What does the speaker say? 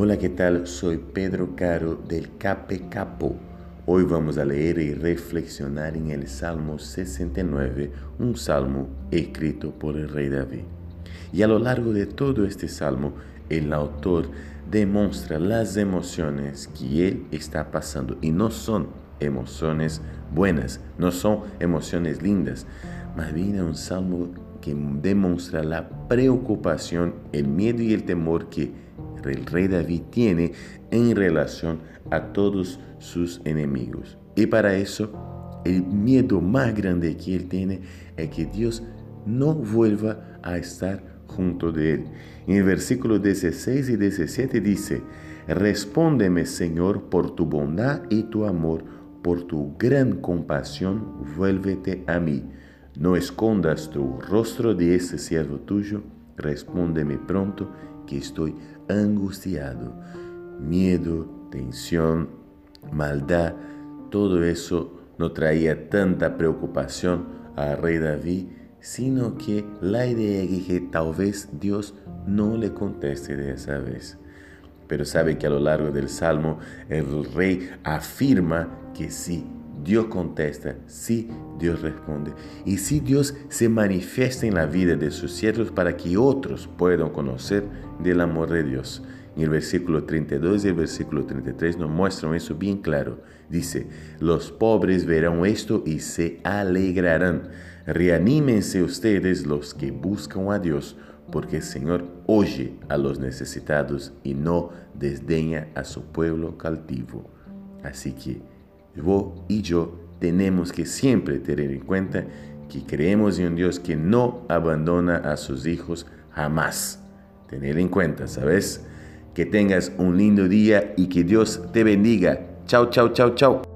Hola, ¿qué tal? Soy Pedro Caro del Cape Capo. Hoy vamos a leer y reflexionar en el Salmo 69, un salmo escrito por el rey David. Y a lo largo de todo este salmo, el autor demuestra las emociones que él está pasando y no son emociones buenas, no son emociones lindas, más bien es un salmo que demuestra la preocupación, el miedo y el temor que el rey David tiene en relación a todos sus enemigos. Y para eso, el miedo más grande que él tiene es que Dios no vuelva a estar junto de él. En el versículo 16 y 17 dice, Respóndeme, Señor, por tu bondad y tu amor, por tu gran compasión, vuélvete a mí. No escondas tu rostro de ese siervo tuyo, respóndeme pronto que estoy angustiado. Miedo, tensión, maldad, todo eso no traía tanta preocupación al rey David, sino que la idea es que tal vez Dios no le conteste de esa vez. Pero sabe que a lo largo del Salmo el rey afirma que sí, Dios contesta, sí, Dios responde. Y si Dios se manifiesta en la vida de sus siervos para que otros puedan conocer del amor de Dios. En el versículo 32 y el versículo 33 nos muestran eso bien claro. Dice, los pobres verán esto y se alegrarán. Reanímense ustedes los que buscan a Dios, porque el Señor oye a los necesitados y no desdeña a su pueblo cautivo. Así que vos y yo tenemos que siempre tener en cuenta que creemos en un Dios que no abandona a sus hijos jamás. Tener en cuenta, ¿sabes? Que tengas un lindo día y que Dios te bendiga. Chao, chao, chao, chao.